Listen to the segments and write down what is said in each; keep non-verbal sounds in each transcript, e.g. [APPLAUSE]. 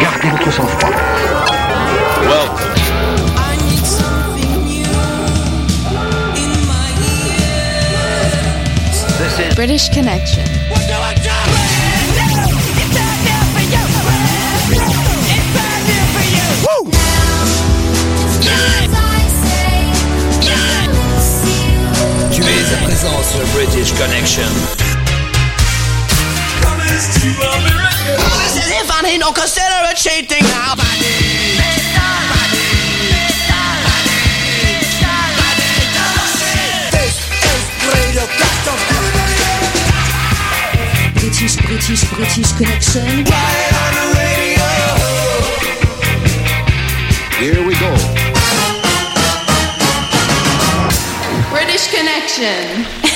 Gardez votre sang-froid. Is British Connection. Tu es à présent sur British Connection. This is if I need no consider a cheating now. This is Radio Custom. British, British, British Connection. Here we go. British Connection.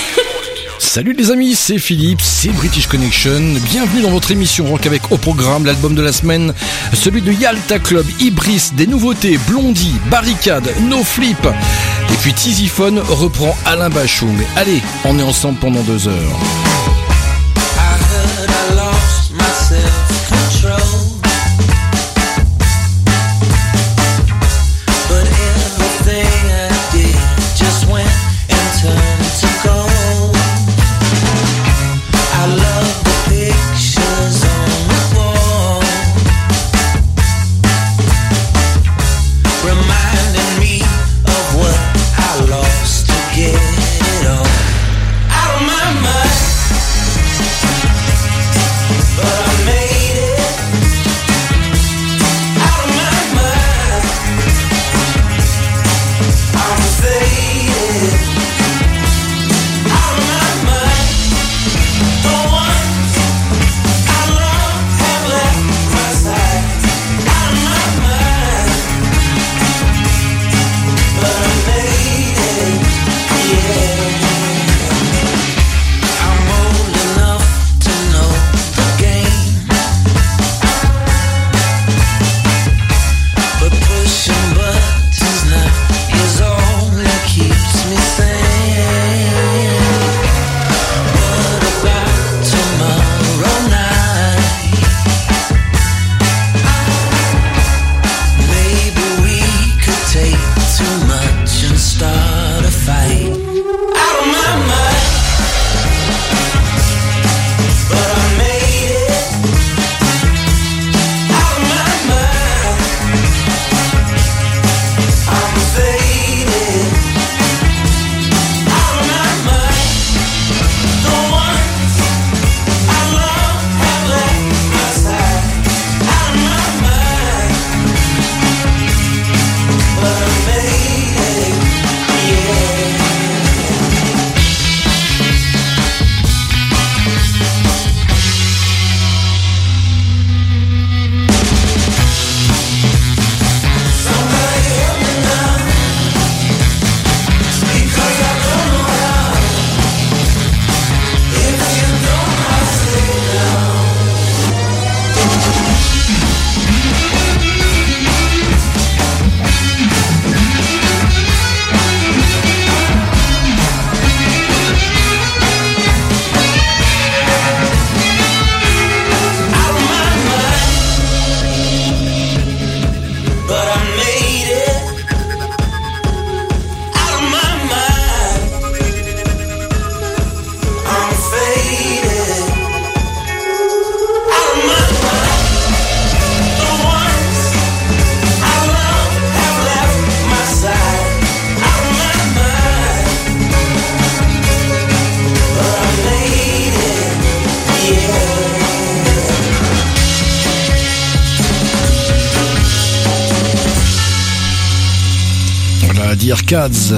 Salut les amis, c'est Philippe, c'est British Connection. Bienvenue dans votre émission rock avec au programme l'album de la semaine, celui de Yalta Club, Ibris, des nouveautés, Blondie, Barricade, No Flip. Et puis Tiziphone reprend Alain Bachung. Allez, on est ensemble pendant deux heures.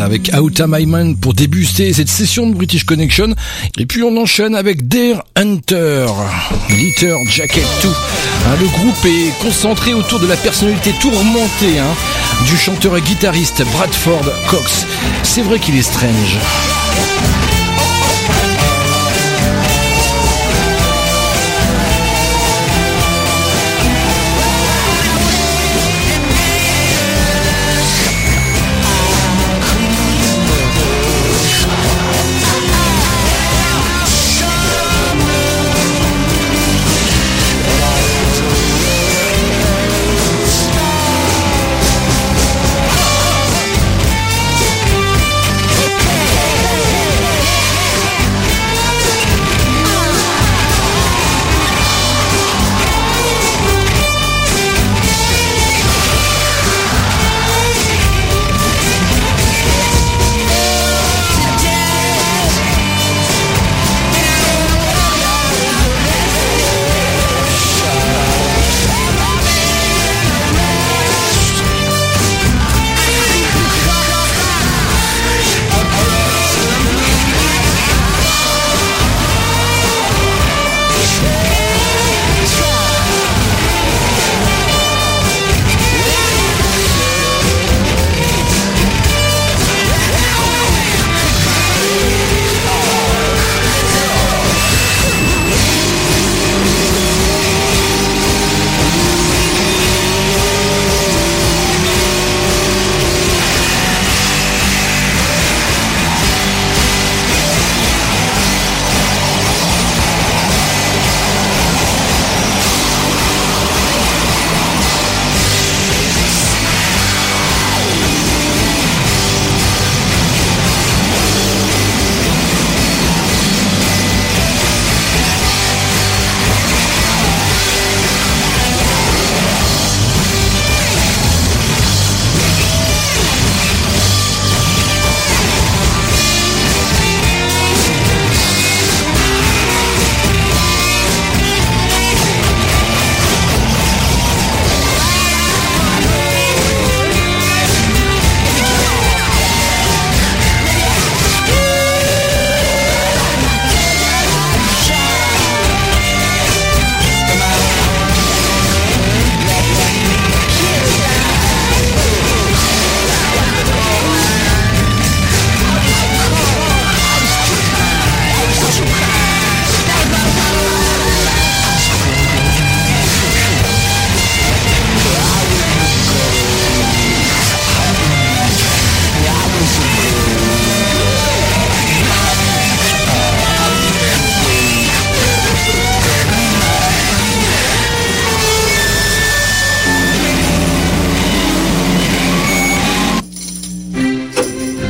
Avec Out of pour débuter cette session de British Connection. Et puis on enchaîne avec Dare Hunter, Litter Jacket 2. Hein, le groupe est concentré autour de la personnalité tourmentée hein, du chanteur et guitariste Bradford Cox. C'est vrai qu'il est strange.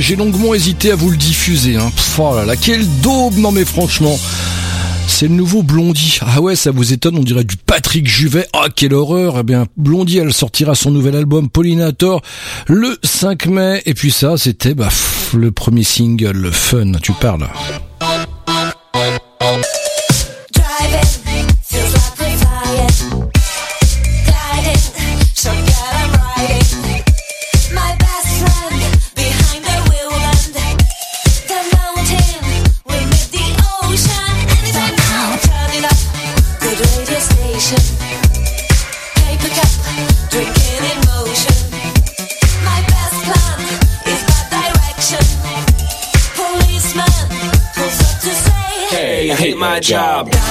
j'ai longuement hésité à vous le diffuser. Hein. Oh là là, quelle daube Non mais franchement, c'est le nouveau Blondie. Ah ouais, ça vous étonne, on dirait du Patrick Juvet. Ah, quelle horreur Eh bien, Blondie, elle sortira son nouvel album Pollinator le 5 mai. Et puis ça, c'était bah, le premier single, le fun, tu parles. job.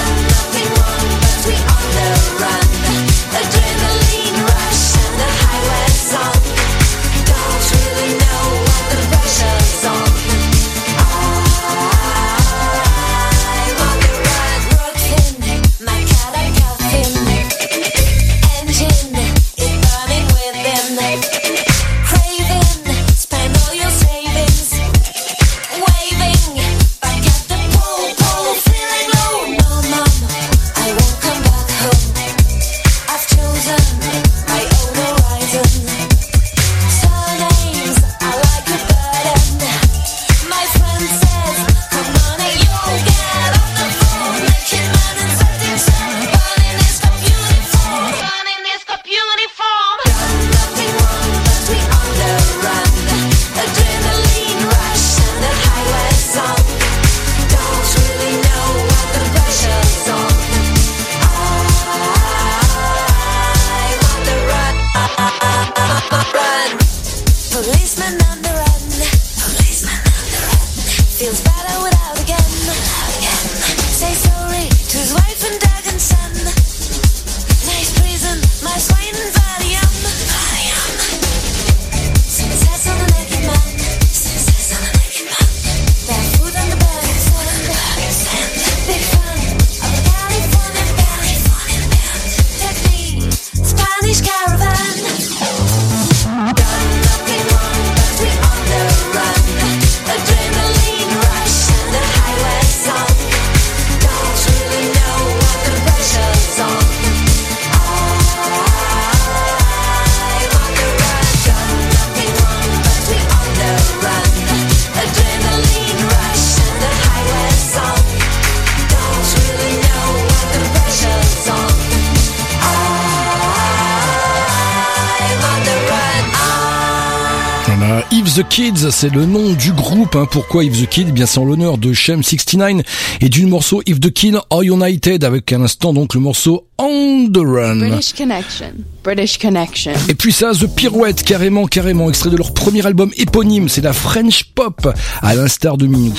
Kids, c'est le nom du groupe. hein. Pourquoi If the Kids Eh bien, c'est en l'honneur de Shem 69 et du morceau If the Kids Are United avec à l'instant donc le morceau On the Run. British Connection. British Connection. Et puis ça, The Pirouette, carrément, carrément, extrait de leur premier album éponyme, c'est la French Pop, à l'instar de Minou.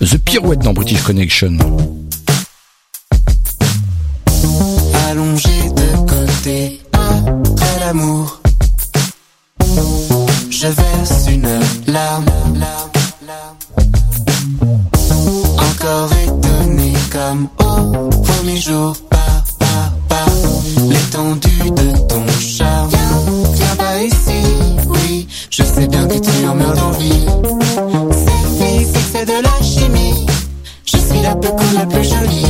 The Pirouette dans British Connection. allongé de côté après l'amour. Je verse une larme, encore étonné comme au premier jour. Pas, pas, pas l'étendue de ton charme. Viens, viens pas ici, oui, je sais bien que tu en meurs d'envie. C'est physique, c'est de la chimie. Je suis la plus cool, la plus jolie.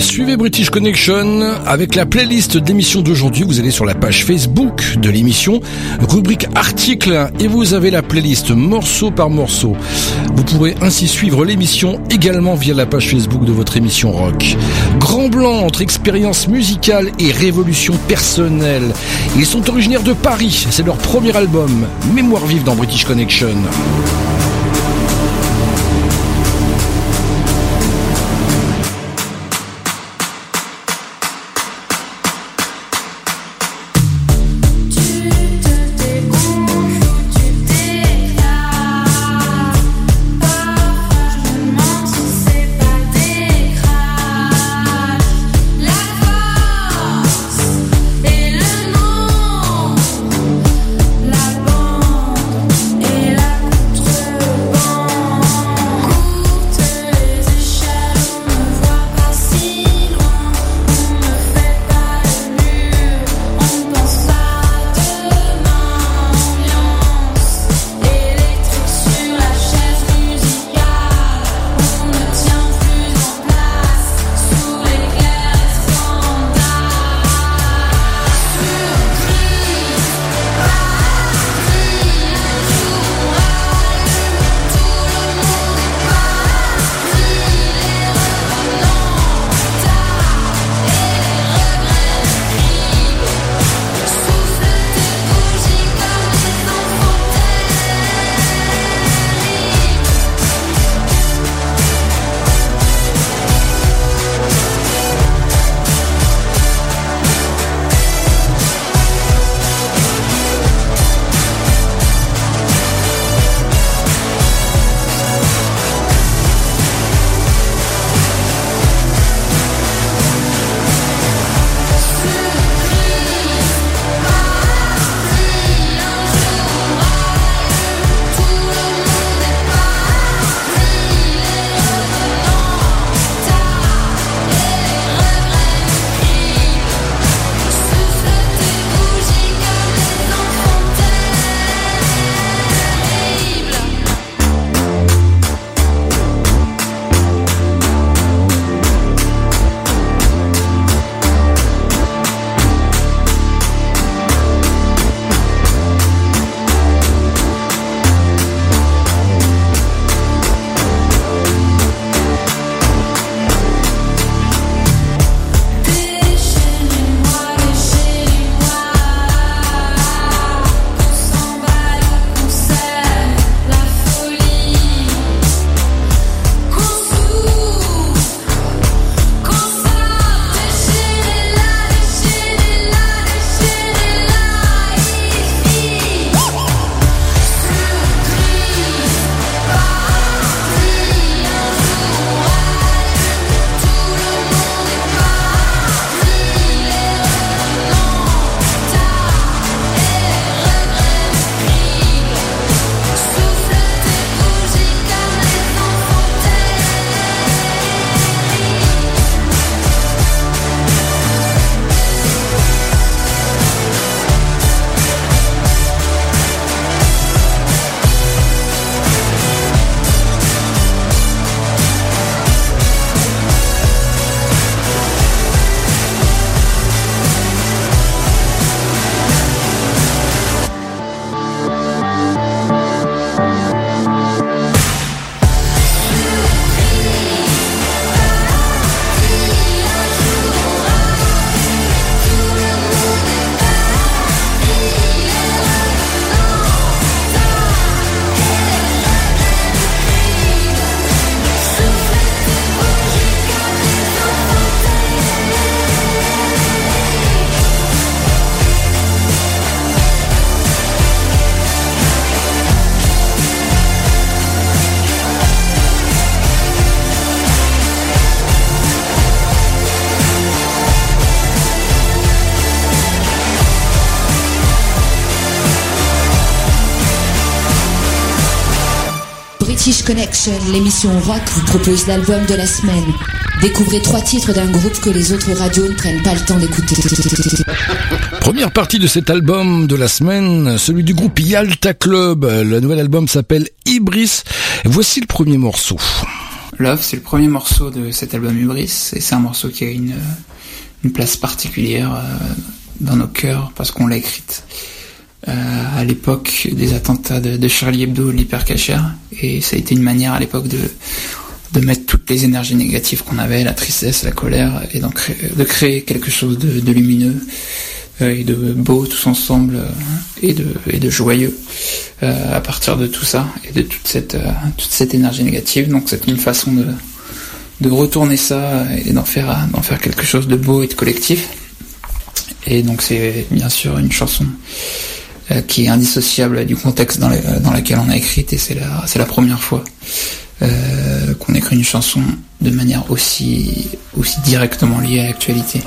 Suivez British Connection avec la playlist d'émissions d'aujourd'hui. Vous allez sur la page Facebook de l'émission, rubrique articles, et vous avez la playlist morceau par morceau. Vous pourrez ainsi suivre l'émission également via la page Facebook de votre émission rock. Grand blanc entre expérience musicale et révolution personnelle. Ils sont originaires de Paris. C'est leur premier album, Mémoire vive dans British Connection. Connection, l'émission rock vous propose l'album de la semaine. Découvrez trois titres d'un groupe que les autres radios ne prennent pas le temps d'écouter. Première partie de cet album de la semaine, celui du groupe Yalta Club. Le nouvel album s'appelle Ibris. Voici le premier morceau. Love, c'est le premier morceau de cet album Hubris, et c'est un morceau qui a une, une place particulière euh, dans nos cœurs, parce qu'on l'a écrite euh, à l'époque des attentats de, Charlie Hebdo, de l'hypercacher, et ça a été une manière à l'époque de, de mettre toutes les énergies négatives qu'on avait, la tristesse, la colère, et donc de créer quelque chose de, de lumineux euh, et de beau tous ensemble, euh, et, de, et de joyeux euh, à partir de tout ça, et de toute cette, euh, toute cette énergie négative. Donc c'est une façon de, de retourner ça et d'en faire, d'en faire quelque chose de beau et de collectif. Et donc c'est bien sûr une chanson euh, qui est indissociable du contexte dans, dans lequel on a écrit et c'est la, première fois euh, qu'on écrit une chanson de manière aussi directement liée à l'actualité.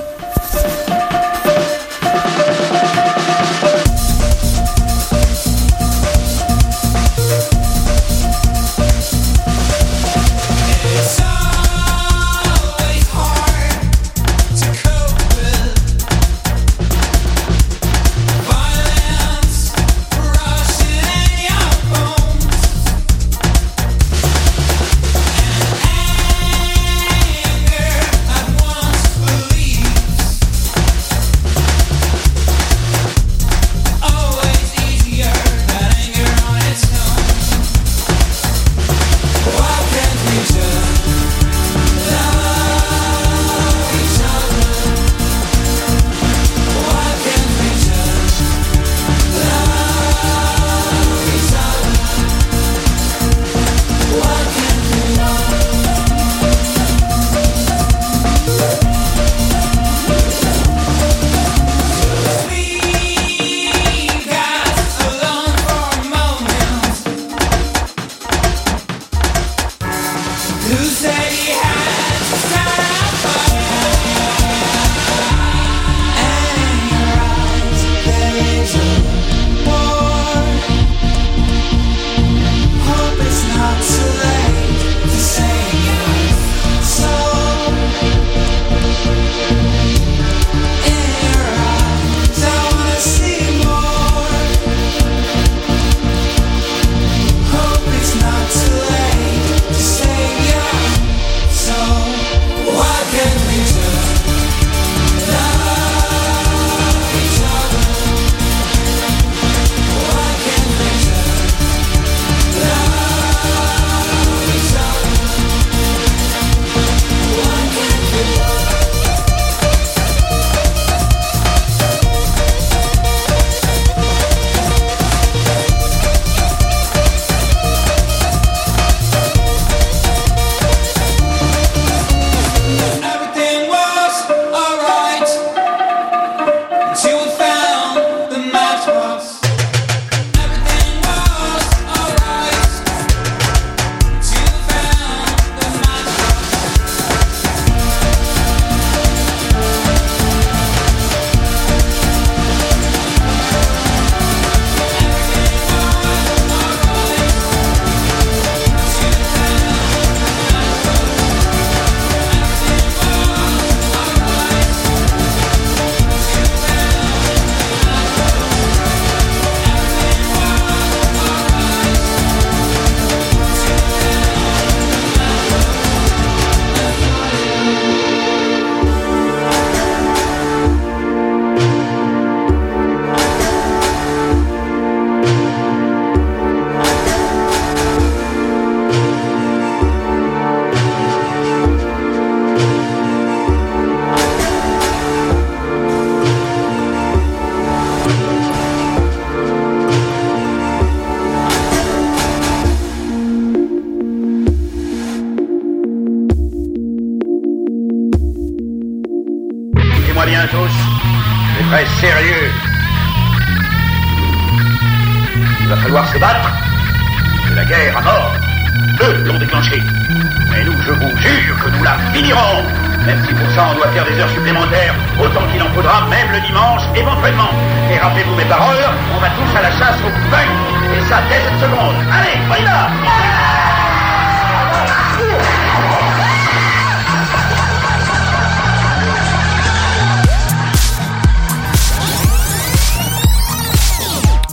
le dimanche, éventuellement. Et rappelez-vous mes paroles, on va tous à la chasse au pain. Et ça dès cette seconde. Allez, on y va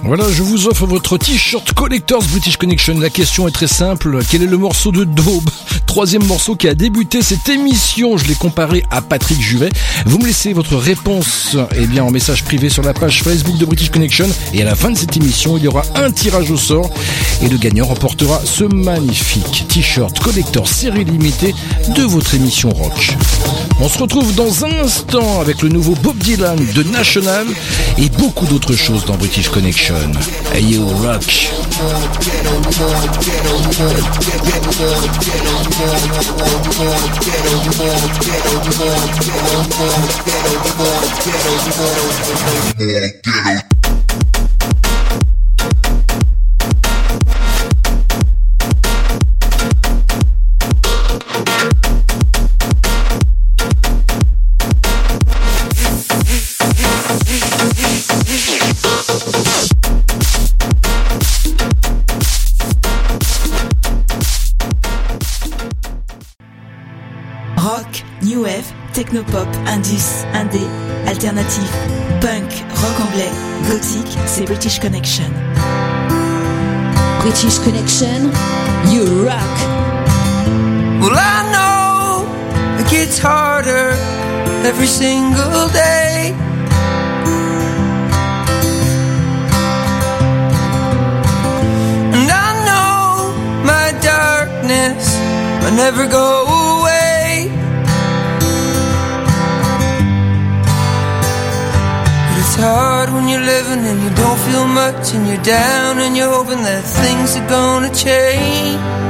Voilà, je vous offre votre t-shirt Collectors British Connection. La question est très simple. Quel est le morceau de daube? Troisième morceau qui a débuté cette émission. Je l'ai comparé à Patrick Juvet. Vous me laissez votre réponse eh bien, en message privé sur la page Facebook de British Connection. Et à la fin de cette émission, il y aura un tirage au sort. Et le gagnant remportera ce magnifique t-shirt Collector série limitée de votre émission rock. On se retrouve dans un instant avec le nouveau Bob Dylan de National et beaucoup d'autres choses dans British Connection. Hey. Rock, technopop, indus, indé, alternatif, punk, rock anglais, gothique, c'est British Connection. British Connection, you rock. Well, I know it gets harder every single day. And I know my darkness will never go away. It's hard when you're living and you don't feel much and you're down and you're hoping that things are gonna change.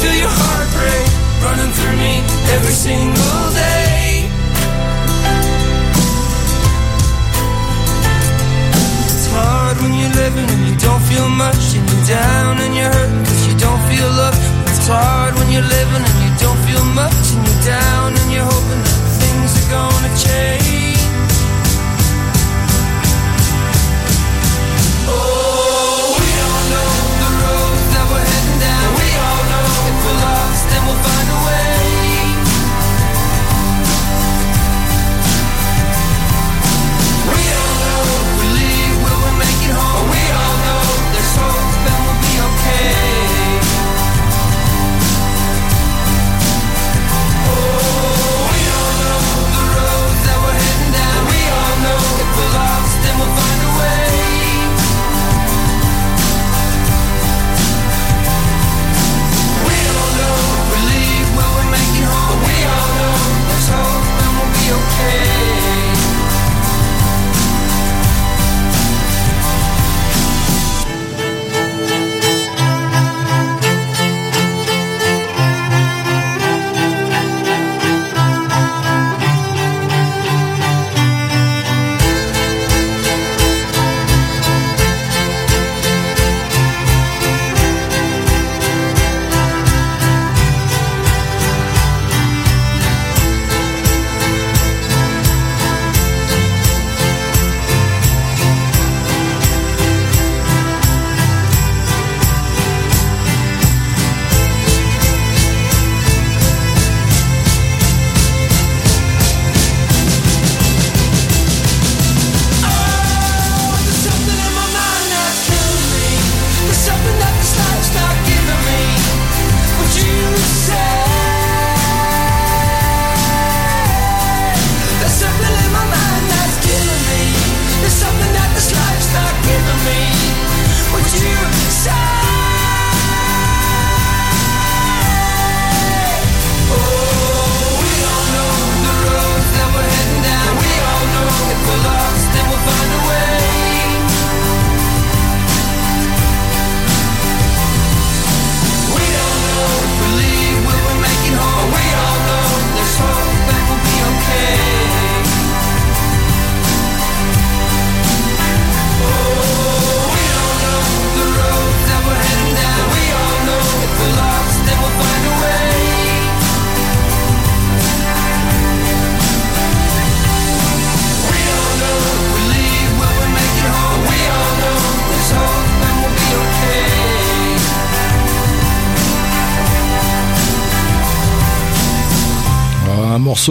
Feel your heartbreak running through me every single day. It's hard when you're living and you don't feel much and you're down and you're hurting cause you don't feel love. It's hard when you're living and you don't feel much and you're down and you're hoping that things are gonna change.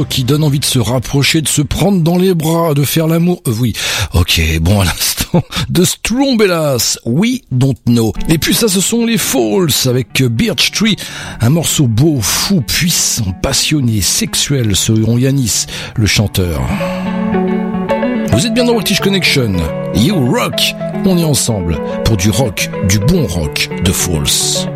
Qui donne envie de se rapprocher, de se prendre dans les bras, de faire l'amour. Euh, oui, ok, bon à l'instant, [LAUGHS] de Strombellas, We Don't Know. Et puis ça, ce sont les Falls avec Birch Tree, un morceau beau, fou, puissant, passionné, sexuel, selon Yanis, le chanteur. Vous êtes bien dans British Connection. You rock. On est ensemble pour du rock, du bon rock de Falls.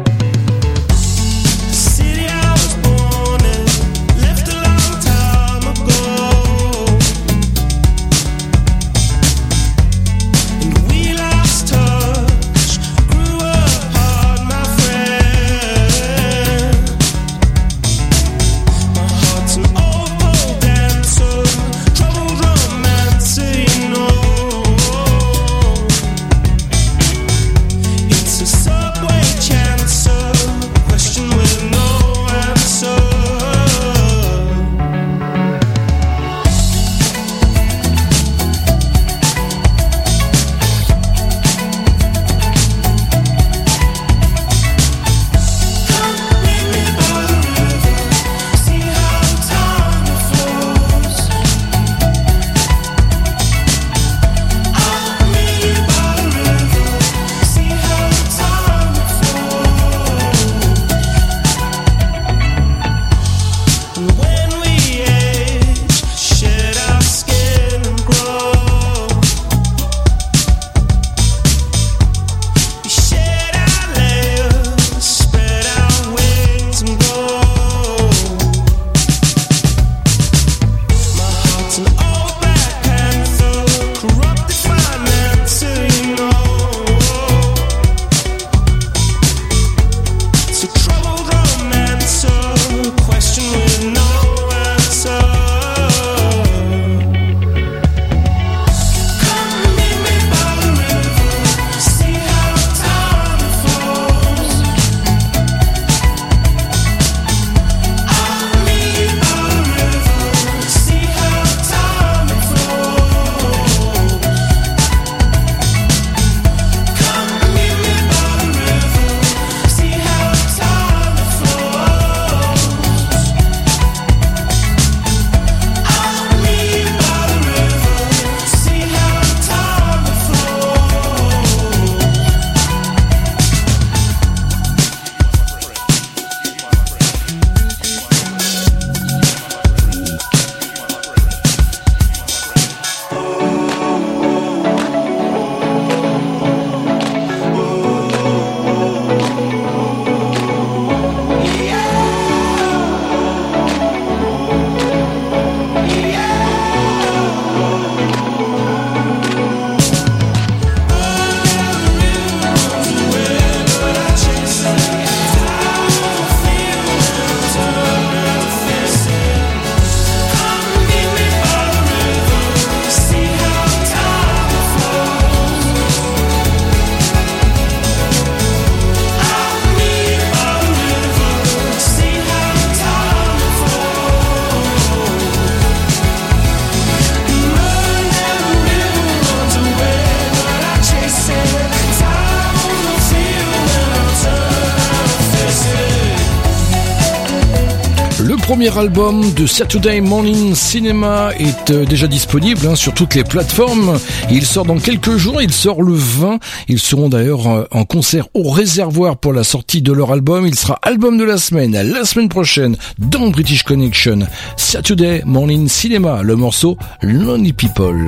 Premier album de Saturday Morning Cinema est euh, déjà disponible hein, sur toutes les plateformes. Il sort dans quelques jours, il sort le 20. Ils seront d'ailleurs euh, en concert au réservoir pour la sortie de leur album. Il sera album de la semaine, la semaine prochaine, dans British Connection. Saturday Morning Cinema, le morceau Lonely People.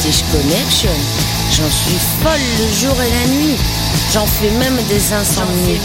British Connection. J'en suis folle le jour et la nuit. J'en fais même des insomnies.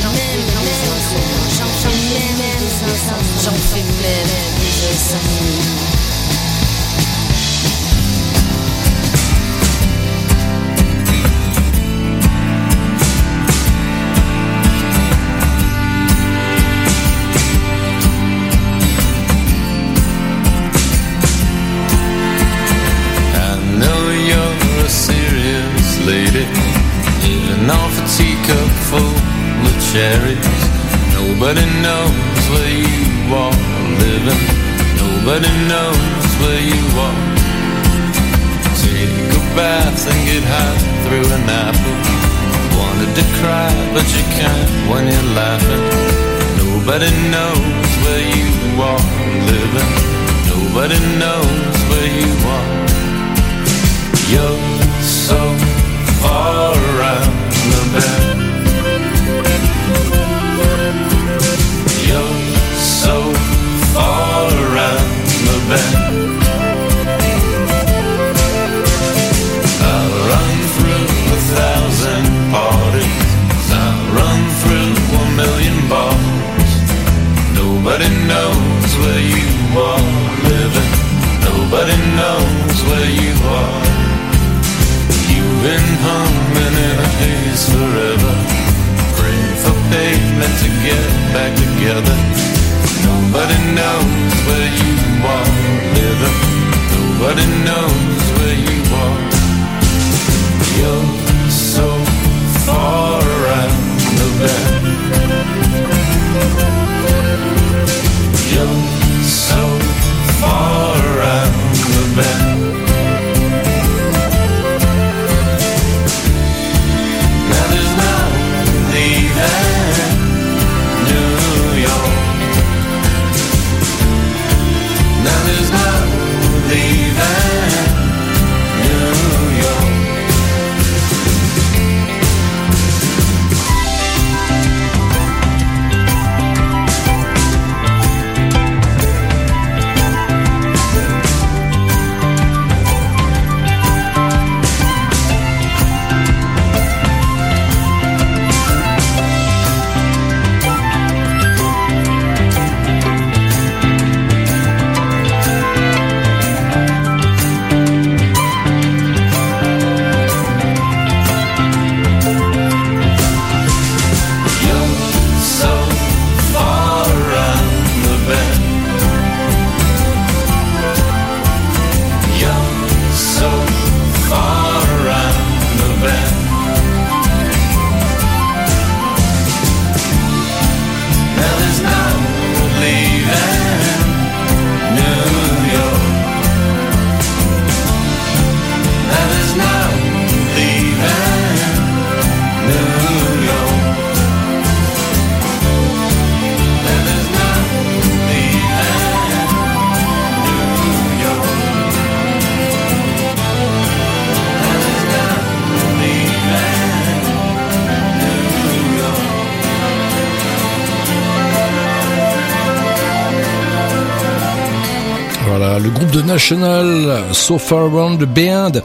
So Far Around the Band.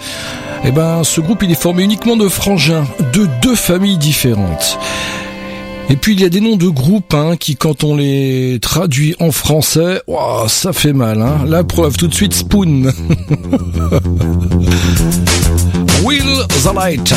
Eh ben, ce groupe, il est formé uniquement de frangins, de deux familles différentes. Et puis il y a des noms de groupes hein, qui, quand on les traduit en français, ouah, ça fait mal. Hein. La preuve, tout de suite, Spoon. [LAUGHS] Will the Light.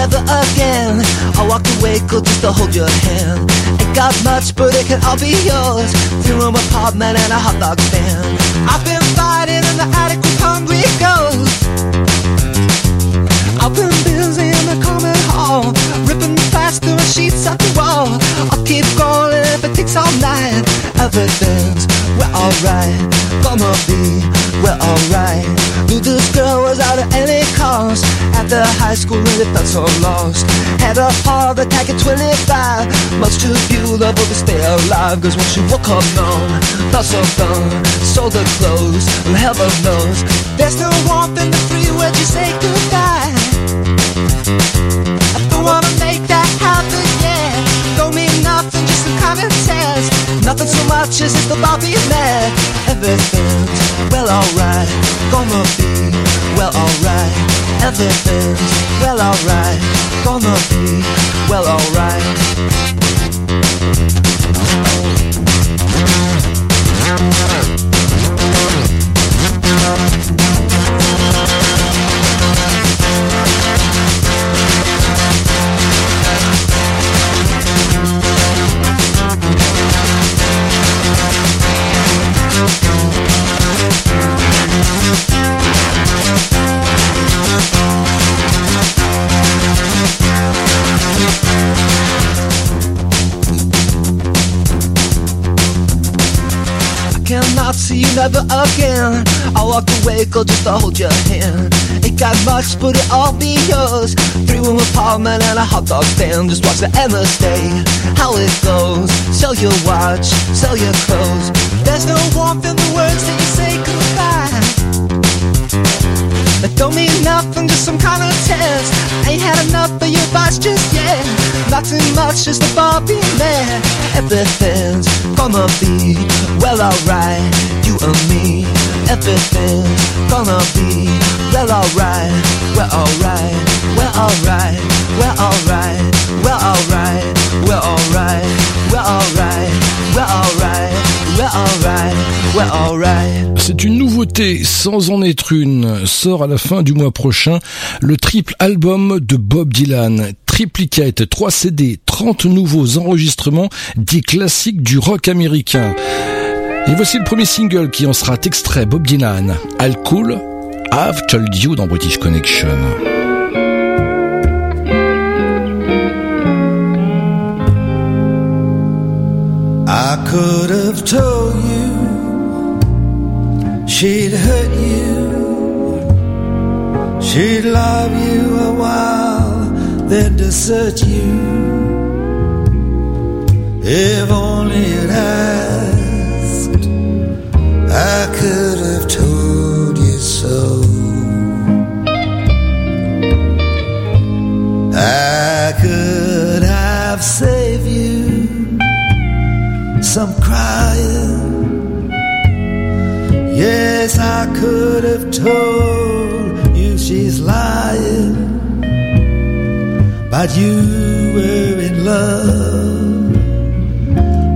Never again. I walked away cold just to hold your hand. Ain't got much, but it can all be yours. Three room apartment and a hot dog stand. I've been fighting in the attic with hungry ghosts. I've been busy in the common hall, ripping plaster and sheets off the wall. I'll keep going if it takes all night. Everything's we're alright. gonna be well alright. Knew this girl was out of any cost. After high school, really felt so lost. Had a heart attack at 25. Much too beautiful to stay alive. Cause when she woke up known, thought so done. Sold her clothes, and heaven knows. There's no warmth in the three words you say goodbye. Nothing so much as if the Bobby mad. Everything's well alright, gonna be well alright. Everything's well alright, gonna be well alright. You never again. I walked away, girl, just to hold your hand. It got much, but it all be yours. Three room apartment and a hot dog stand. Just watch the endless day, how it goes. Sell your watch, sell your clothes. There's no warmth in the words that you say. That don't mean nothing, just some kind of test. I Ain't had enough of your advice just yet. Not too much, just a Barbie man. Everything's gonna be well alright, you and me. Everything's gonna be well alright, well alright, well alright, sans en être une. Sort à la fin du mois prochain le triple album de Bob Dylan. Triplicate, 3 CD, 30 nouveaux enregistrements des classiques du rock américain. Et voici le premier single qui en sera extrait, Bob Dylan. Al Cool, I've Told You dans British Connection. I could have told you she'd hurt you, she'd love you a while, then desert you. If only it asked, I could have told you so. I could have saved you some crying. Yes, I could have told you she's lying, but you were in love.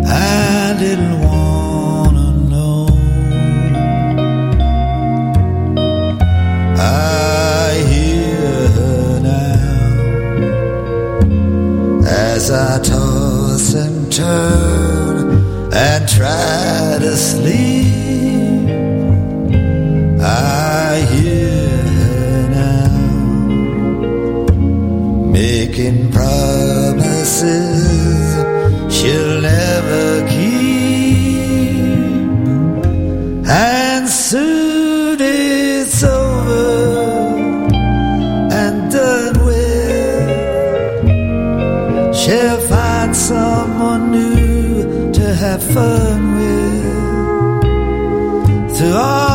I didn't wanna know. I hear her now as I toss and turn and try to sleep. I hear her now making promises she'll never keep, and soon it's over and done with. She'll find someone new to have fun with. Through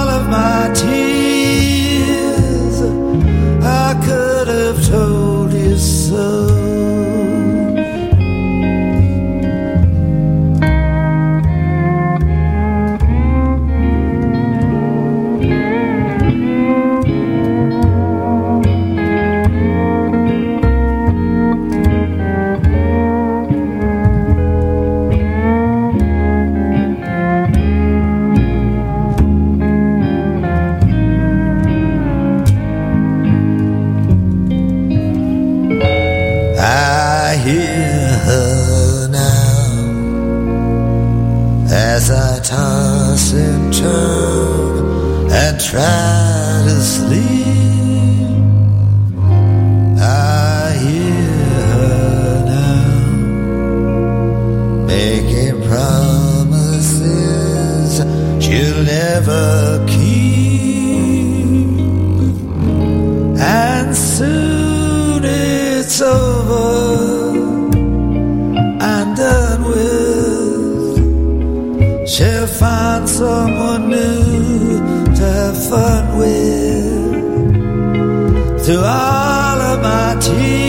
town and try to sleep. Someone new to have fun with. Through all of my tears,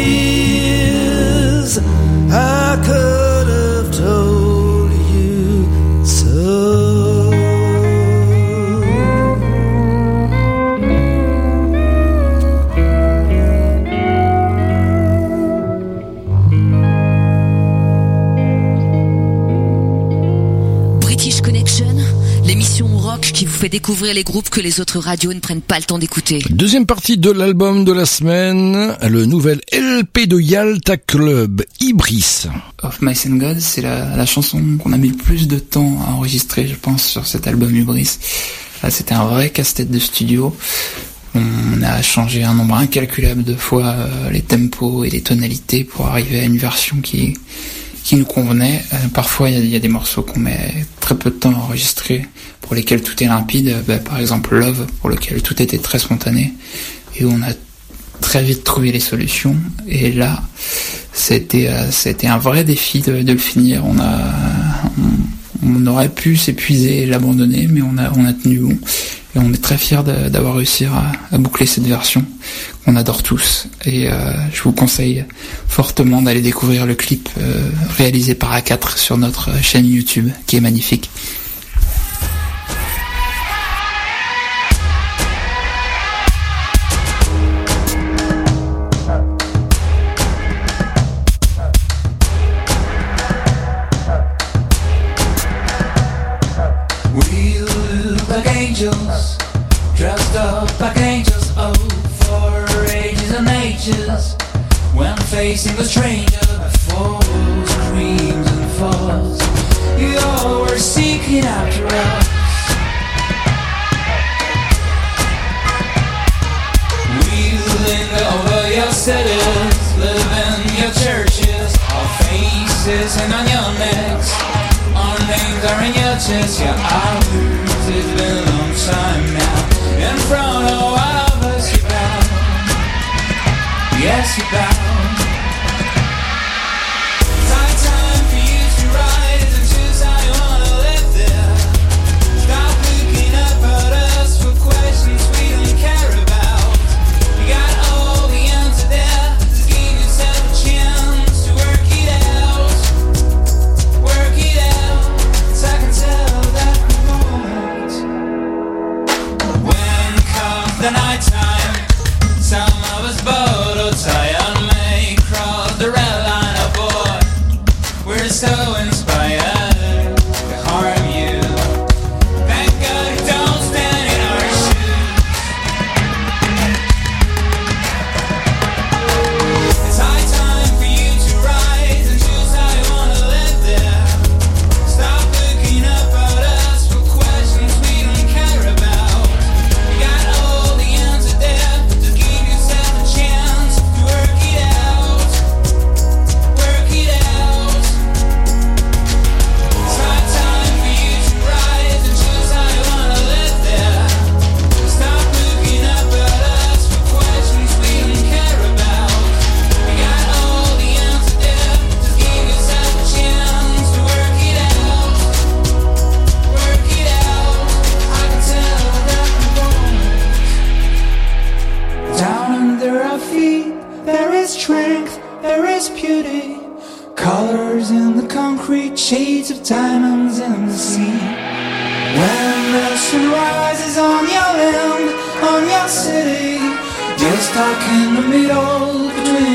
fait découvrir les groupes que les autres radios ne prennent pas le temps d'écouter. Deuxième partie de l'album de la semaine, le nouvel LP de Yalta Club, Ibris. Of Mice and Gods, c'est la, la chanson qu'on a mis le plus de temps à enregistrer, je pense, sur cet album Hubris. Là, c'était un vrai casse-tête de studio. On a changé un nombre incalculable de fois euh, les tempos et les tonalités pour arriver à une version qui qui nous convenait. Euh, parfois, il y, a- des morceaux qu'on met très peu de temps à enregistrer, pour lesquels tout est limpide. Euh, bah, par exemple, Love, pour lequel tout était très spontané, et on a très vite trouvé les solutions. Et là, c'était euh, un vrai défi de, de le finir. On a on aurait pu s'épuiser et l'abandonner, mais on a on a tenu bon. On est très fiers d'avoir réussi à, à boucler cette version qu'on adore tous. Et euh, je vous conseille fortement d'aller découvrir le clip euh, réalisé par A4 sur notre chaîne YouTube, qui est magnifique. On your city, you're stuck in the middle between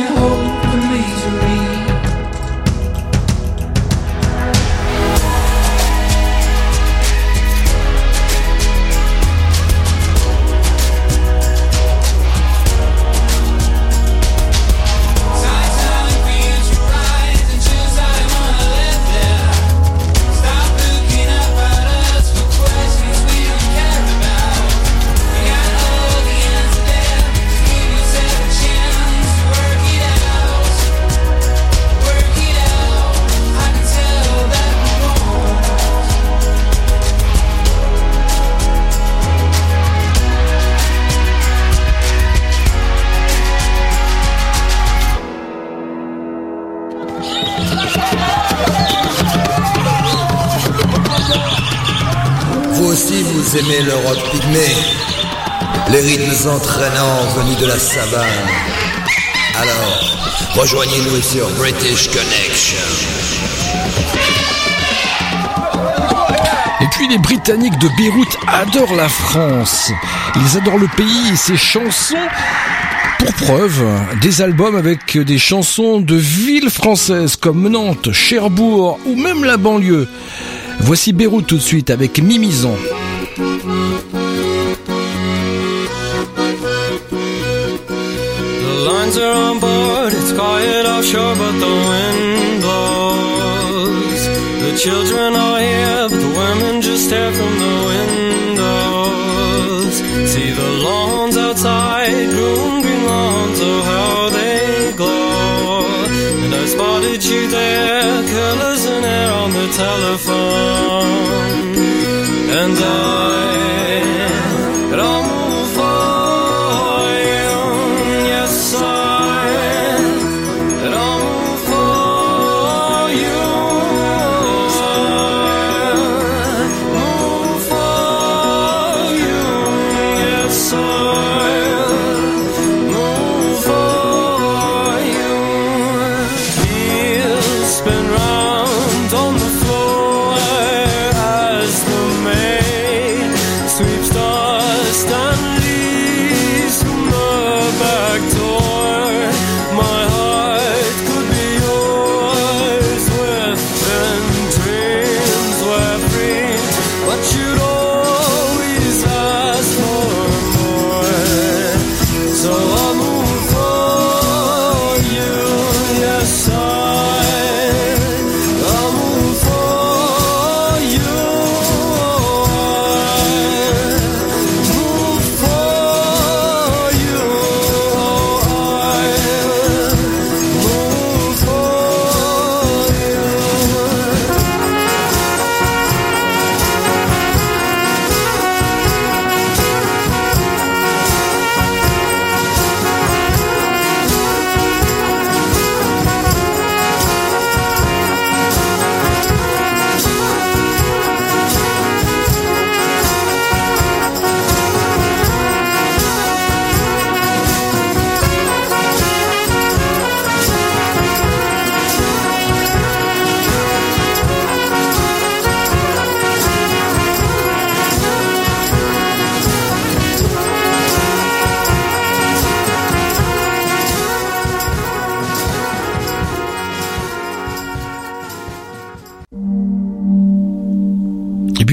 vous aimez le rock pygmé, les rythmes entraînants venus de la savane. Alors, rejoignez-nous sur British Connection. Et puis les Britanniques de Beyrouth adorent la France. Ils adorent le pays et ses chansons. Pour preuve, des albums avec des chansons de villes françaises comme Nantes, Cherbourg ou même la banlieue. Voici Beyrouth tout de suite avec Mimizan. The are on board, it's quiet offshore, but the wind blows. The children are here, but the women just stare from the windows. See the lawns outside, green, green lawns, oh how they glow. And I spotted you there, colors in air on the telephone. And I,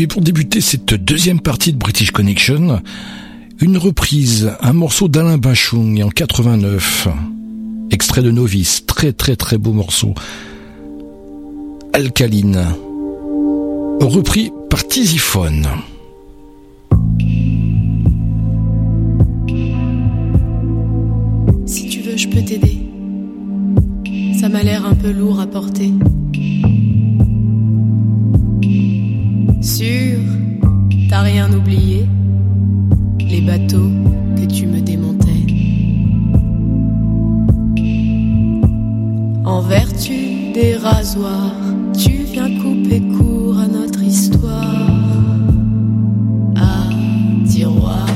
puis pour débuter cette deuxième partie de British Connection, une reprise, un morceau d'Alain Bachung en 89, extrait de Novice, très très très beau morceau. Alcaline, repris par Tisiphone. Si tu veux, je peux t'aider. Ça m'a l'air un peu lourd à porter. Sûr, t'as rien oublié. Les bateaux que tu me démontais. En vertu des rasoirs, tu viens couper court à notre histoire. À tiroir.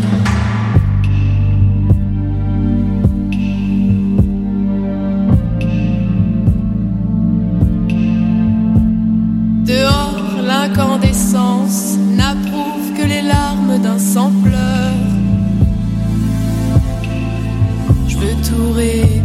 Dehors, les d'un sans-pleur. Je veux tout.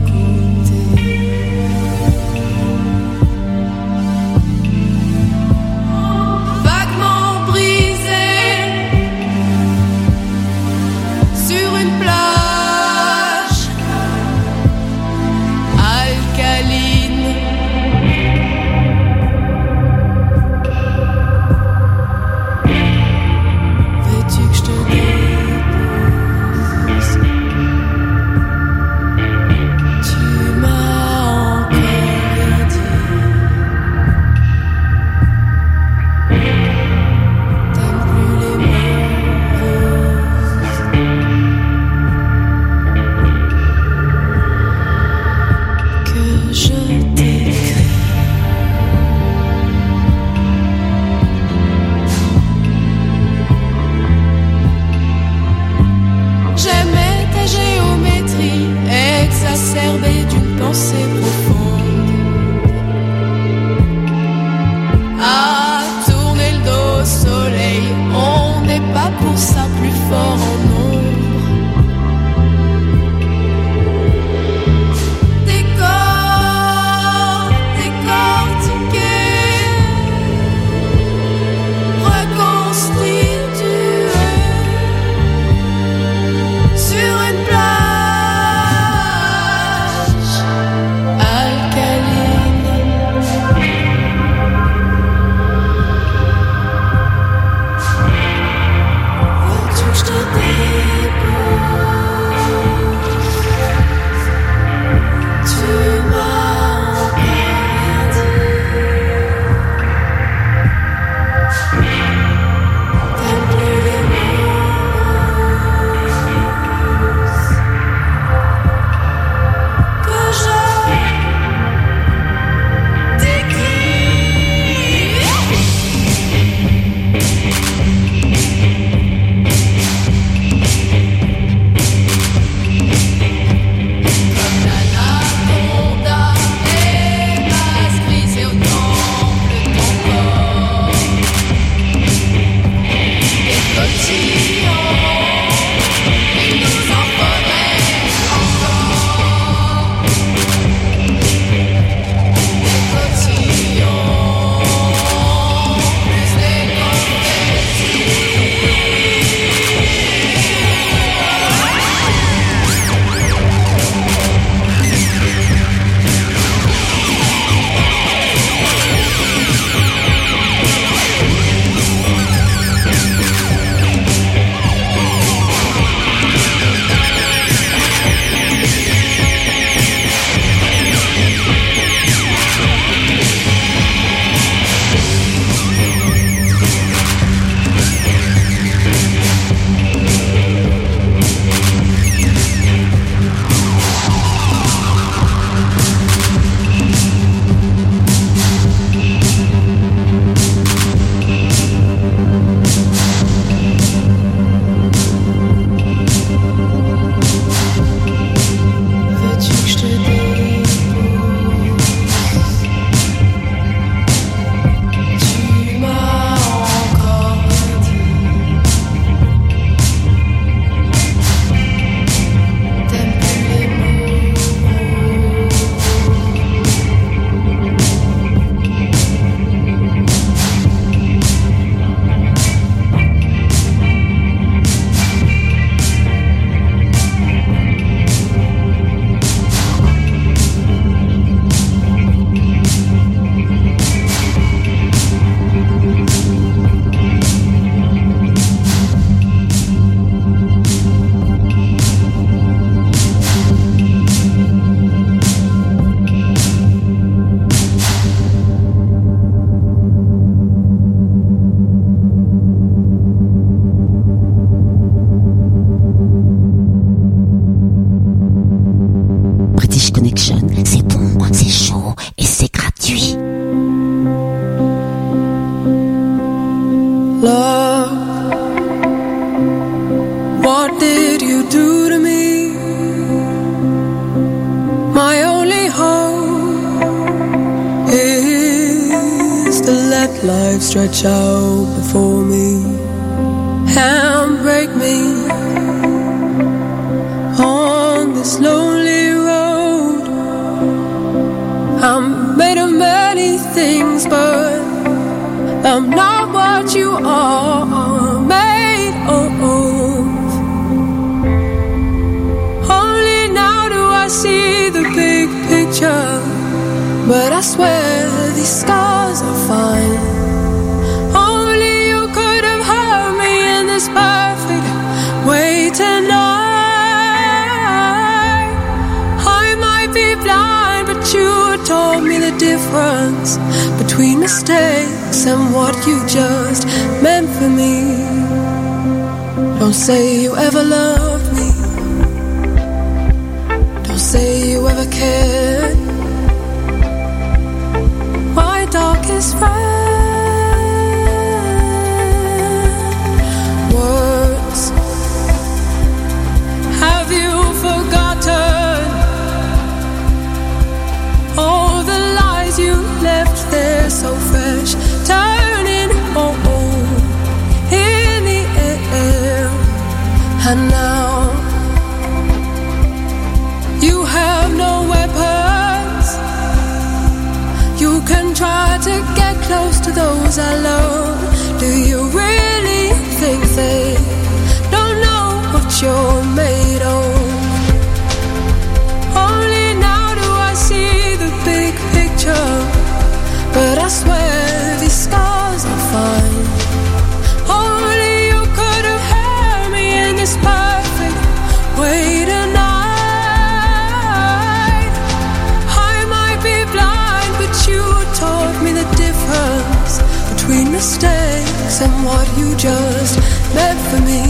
just meant for me.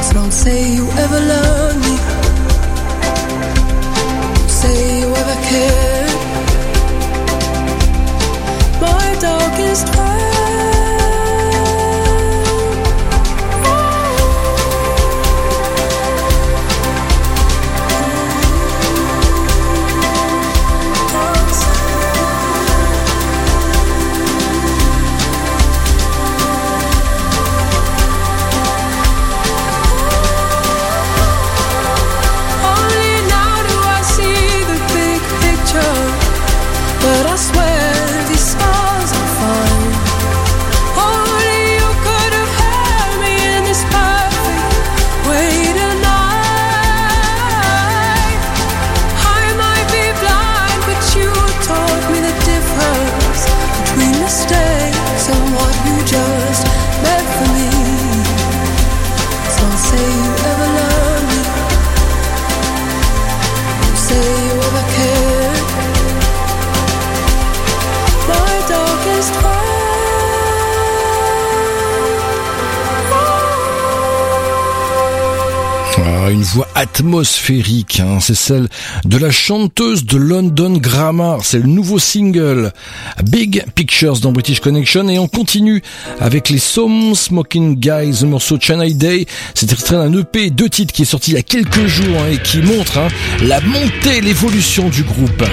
So don't say you ever loved me. Don't say you ever cared. My darkest. Heart atmosphérique. Hein. C'est celle de la chanteuse de London Grammar. C'est le nouveau single Big Pictures dans British Connection. Et on continue avec les Some Smoking Guys, le morceau Chennai Day. C'est extrait d'un EP, deux titres qui est sorti il y a quelques jours hein, et qui montre hein, la montée, l'évolution du groupe.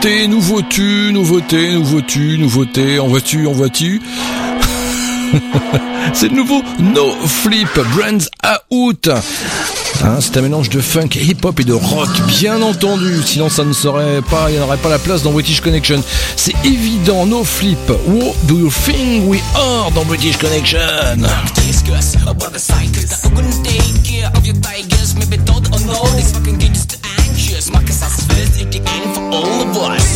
nouveauté, nouveauté, nouveauté, nouveauté, nouveauté, en vois-tu, en vois-tu [LAUGHS] C'est de nouveau No Flip, Brands Out. Hein, c'est un mélange de funk, hip-hop et de rock, bien entendu, sinon ça ne serait pas, il n'y aurait pas la place dans British Connection. C'est évident, No Flip, What do you think we are dans British Connection? What.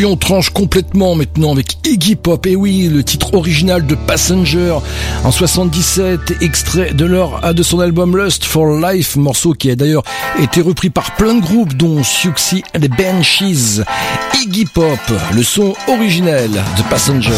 puis on tranche complètement maintenant avec Iggy Pop. Et oui, le titre original de Passenger en 77, extrait de leur ah, de son album Lust for Life, morceau qui a d'ailleurs été repris par plein de groupes dont Suxy and the Banshees. Iggy Pop, le son originel de Passenger.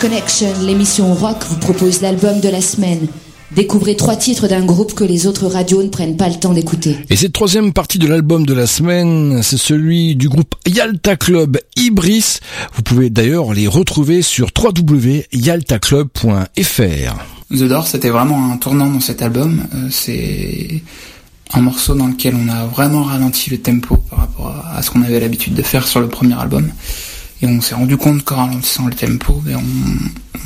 Connection, l'émission rock vous propose l'album de la semaine. Découvrez trois titres d'un groupe que les autres radios ne prennent pas le temps d'écouter. Et cette troisième partie de l'album de la semaine, c'est celui du groupe Yalta Club Ibris. Vous pouvez d'ailleurs les retrouver sur www.yaltaclub.fr. The Door, c'était vraiment un tournant dans cet album. Euh, c'est un morceau dans lequel on a vraiment ralenti le tempo par rapport à ce qu'on avait l'habitude de faire sur le premier album. Et on s'est rendu compte qu'en ralentissant le tempo, ben,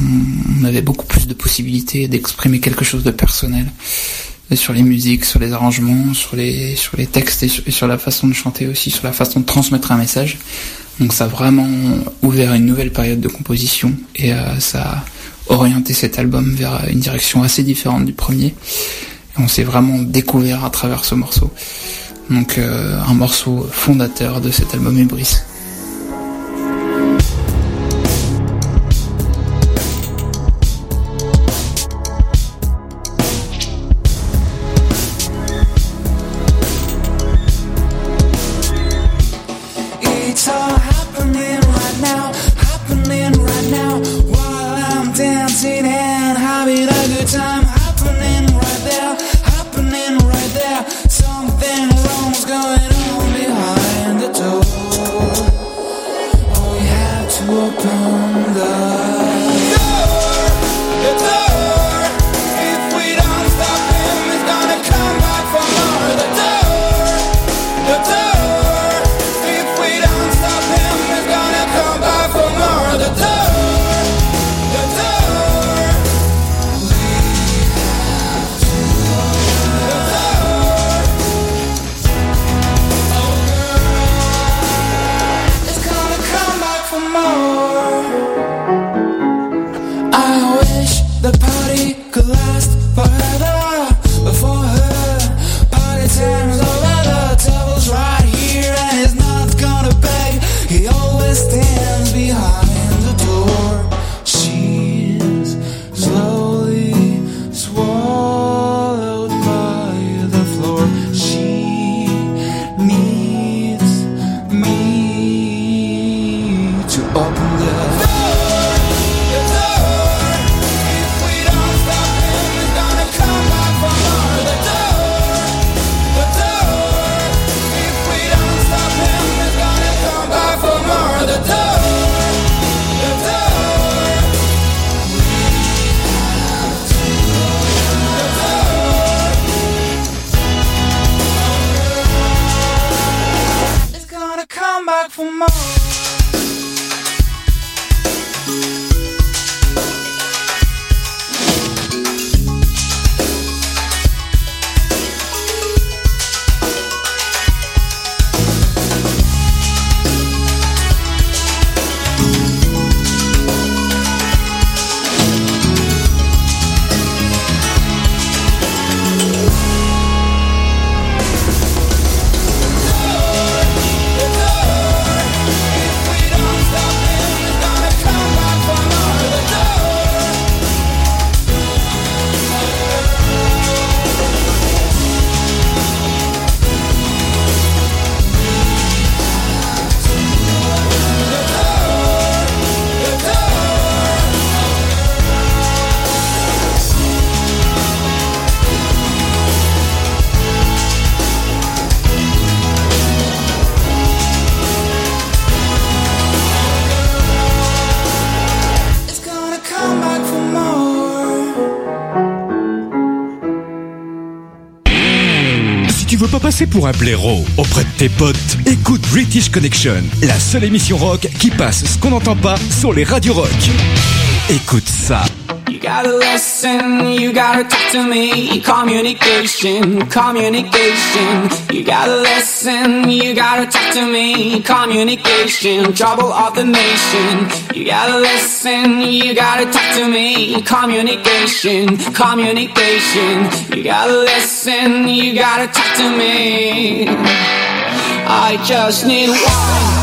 on, avait beaucoup plus de possibilités d'exprimer quelque chose de personnel sur les musiques, sur les arrangements, sur les sur les textes et sur, la façon de chanter aussi, sur la façon de transmettre un message. Donc ça a vraiment ouvert une nouvelle période de composition et euh, ça a orienté cet album vers une direction assez différente du premier. On s'est vraiment découvert à travers ce morceau. Donc euh, un morceau fondateur de cet album Ebris. It's passer pour un blaireau auprès de tes potes, écoute British Connection, la seule émission rock qui passe ce qu'on n'entend pas sur les radios rock. Écoute ça. You gotta listen, you gotta talk to me. Communication, communication. You gotta listen, you gotta talk to me. Communication, trouble of the nation. You gotta listen, you gotta talk to me. Communication, communication. You gotta listen, you gotta talk to me. I just need one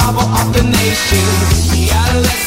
Communication, trouble of the nation. You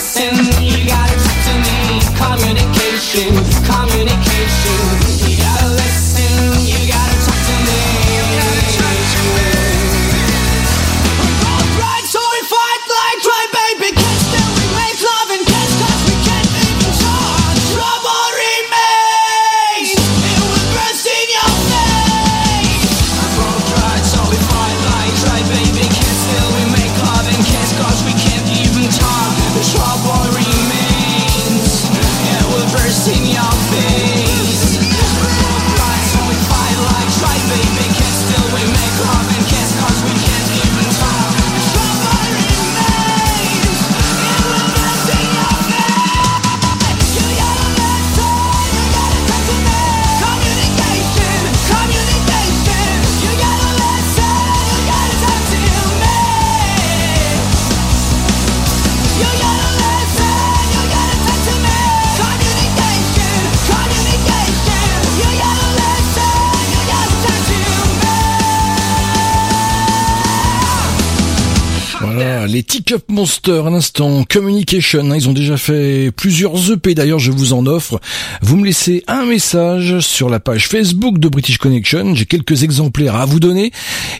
les Tick-Up Monsters à l'instant, Communication, hein, ils ont déjà fait plusieurs EP d'ailleurs, je vous en offre. Vous me laissez un message sur la page Facebook de British Connection, j'ai quelques exemplaires à vous donner,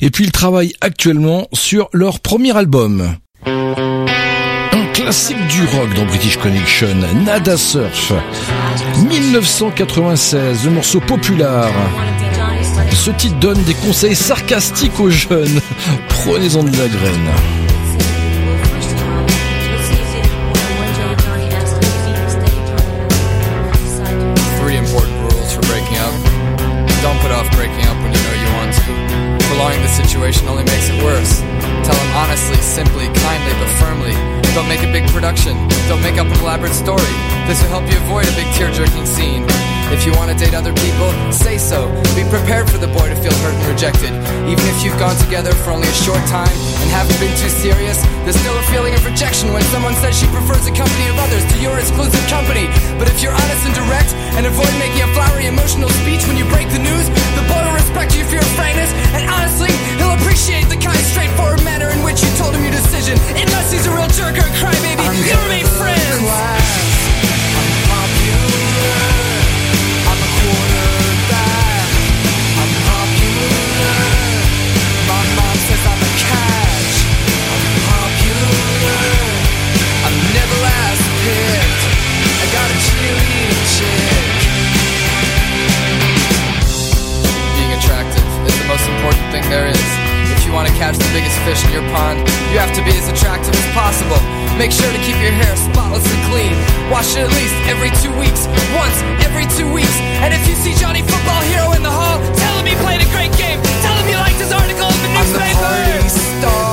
et puis ils travaillent actuellement sur leur premier album. Classique du rock dans British Connection, Nada Surf, 1996, le morceau populaire. Ce titre donne des conseils sarcastiques aux jeunes. [LAUGHS] Prenez-en de la graine. Three important rules for breaking up. Don't put off breaking up when you know you want to. Prolonging the situation only makes it worse. Tell them honestly, simply, kindly, but firmly. Don't make a big production. Don't make up an elaborate story. This will help you avoid a big tear-jerking scene. If you want to date other people, say so. Be prepared for the boy to feel hurt and rejected. Even if you've gone together for only a short time and haven't been too serious, there's still a feeling of rejection when someone says she prefers the company of others to your exclusive company. But if you're honest and direct and avoid making a flowery emotional speech when you break the news, the boy will respect you for your frankness and honestly, appreciate the kind, straightforward manner in which you told him your decision. Unless he's a real jerk or a crybaby, I'm you remain friends. Class. I'm popular. I'm a quarterback. I'm popular. My mom says I'm a catch. I'm popular. I'm never last picked. I got a cheerleading chick. Being attractive is the most important thing there is. Want to catch the biggest fish in your pond, you have to be as attractive as possible. Make sure to keep your hair spotless and clean. Wash it at least every two weeks. Once every two weeks. And if you see Johnny Football Hero in the hall, tell him he played a great game. Tell him you liked his article in the newspaper. I'm the party star.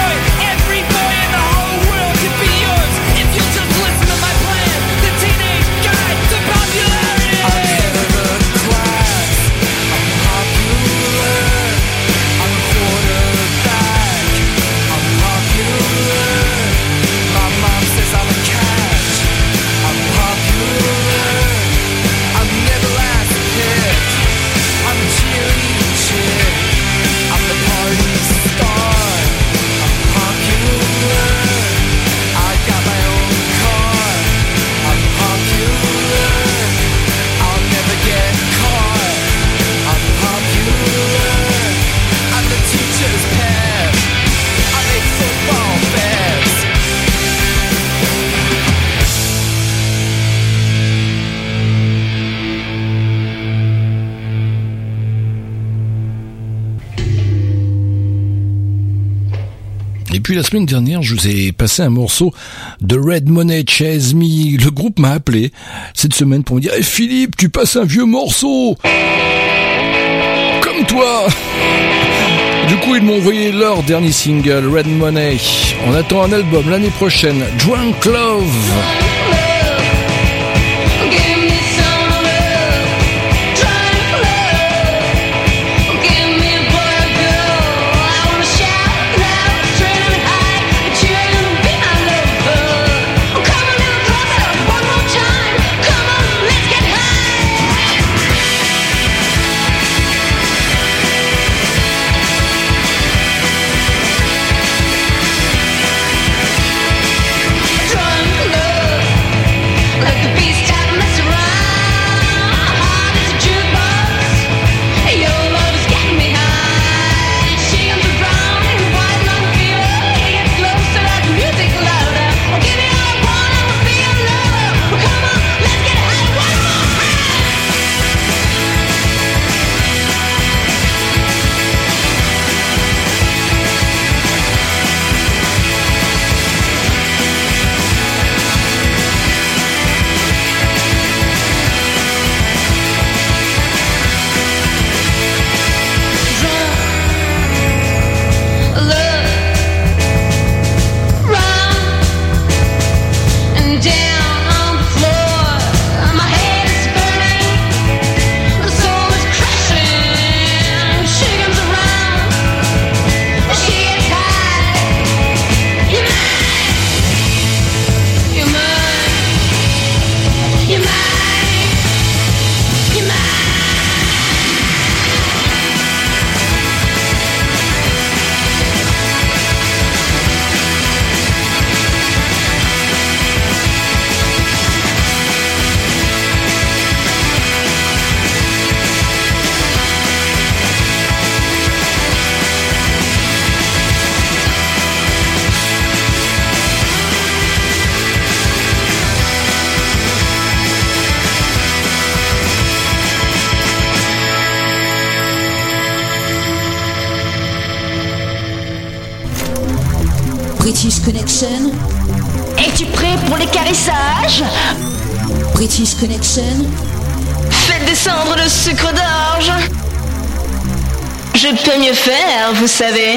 La semaine dernière, je vous ai passé un morceau de Red Money Chase Me. Le groupe m'a appelé cette semaine pour me dire Eh, Philippe, tu passes un vieux morceau Comme toi Du coup, ils m'ont envoyé leur dernier single, Red Money. On attend un album l'année prochaine, Drunk Love. Faire,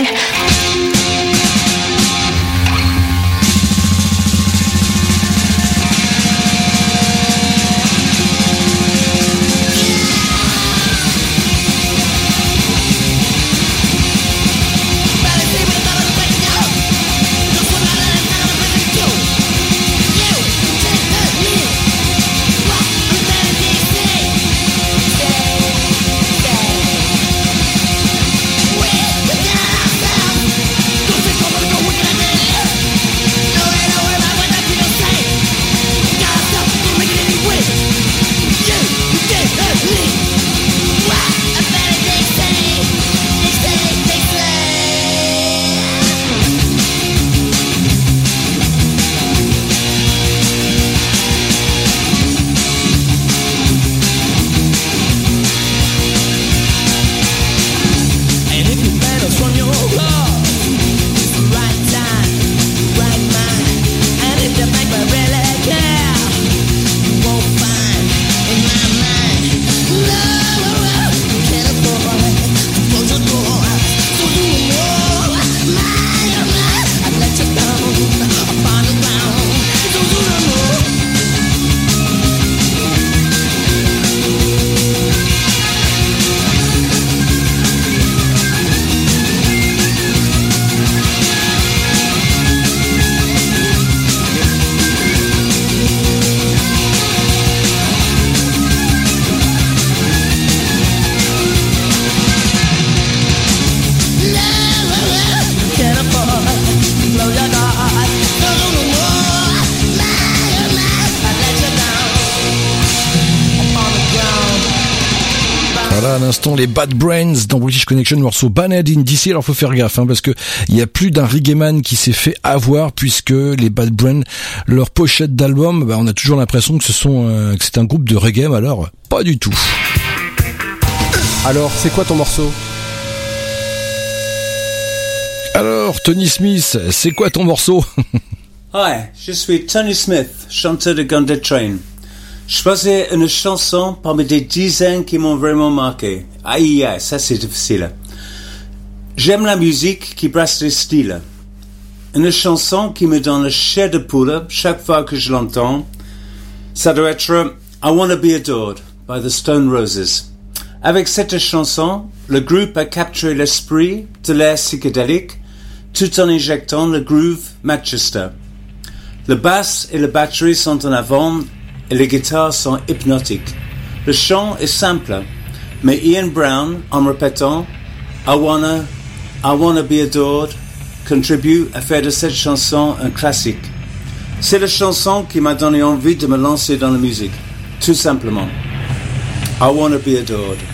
Bad Brains dans British Connection, morceau Banned in DC. Alors, faut faire gaffe, hein, parce que il y a plus d'un reggaeman qui s'est fait avoir, puisque les Bad Brains, leur pochette d'album, bah, on a toujours l'impression que ce sont, euh, que c'est un groupe de reggae, mais alors, pas du tout. Alors, c'est quoi ton morceau? Alors, Tony Smith, c'est quoi ton morceau? Hi, je suis Tony Smith, chanteur de Gun Train. Faisais une chanson parmi des dizaines qui m'ont vraiment marqué. Aïe, aïe, ça c'est difficile. J'aime la musique qui brasse les styles. Une chanson qui me donne le chair de poule chaque fois que je l'entends. Ça doit être I Wanna Be Adored by the Stone Roses. Avec cette chanson, le groupe a capturé l'esprit de l'air psychédélique tout en injectant le groove Manchester. Le basse et la batterie sont en avant les guitares sont hypnotiques. Le chant est simple, mais Ian Brown, en répétant I wanna, I wanna be adored, contribue à faire de cette chanson un classique. C'est la chanson qui m'a donné envie de me lancer dans la musique, tout simplement. I wanna be adored.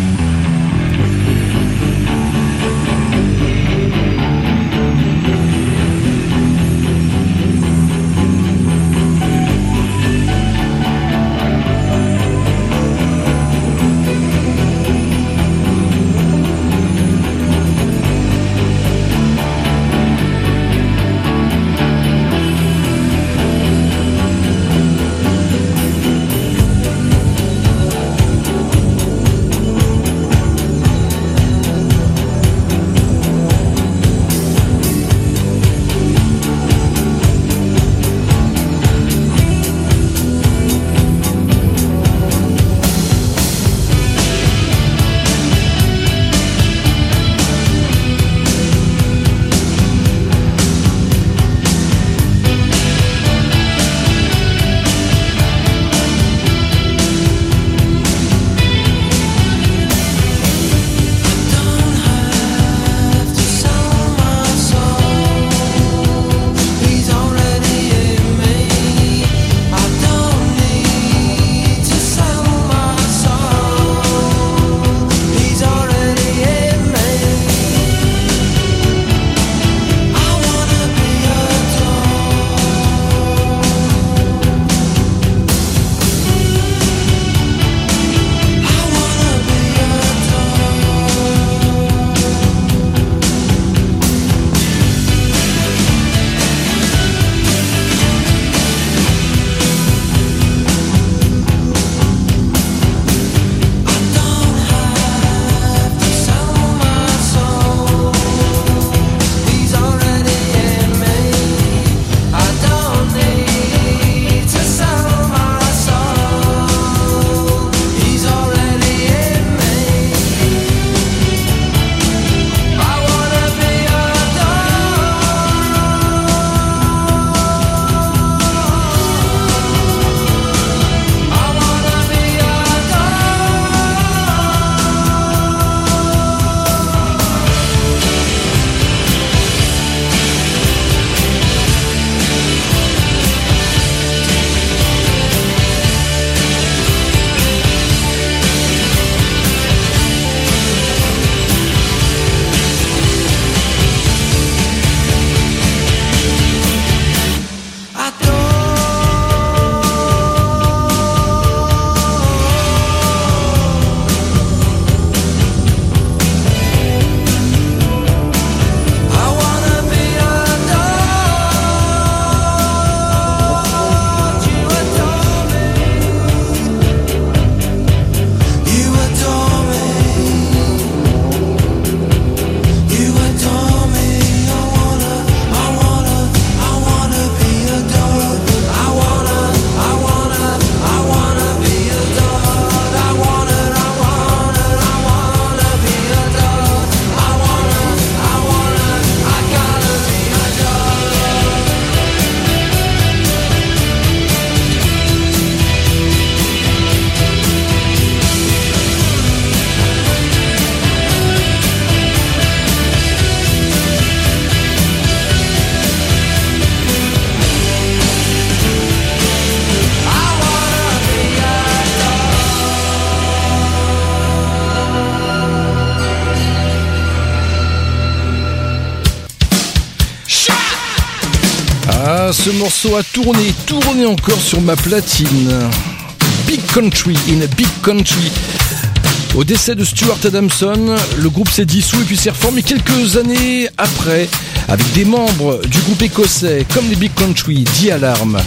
ce morceau a tourné, tourné encore sur ma platine. Big Country in a Big Country. Au décès de Stuart Adamson, le groupe s'est dissous et puis s'est reformé quelques années après avec des membres du groupe écossais comme les Big Country, dit Alarme.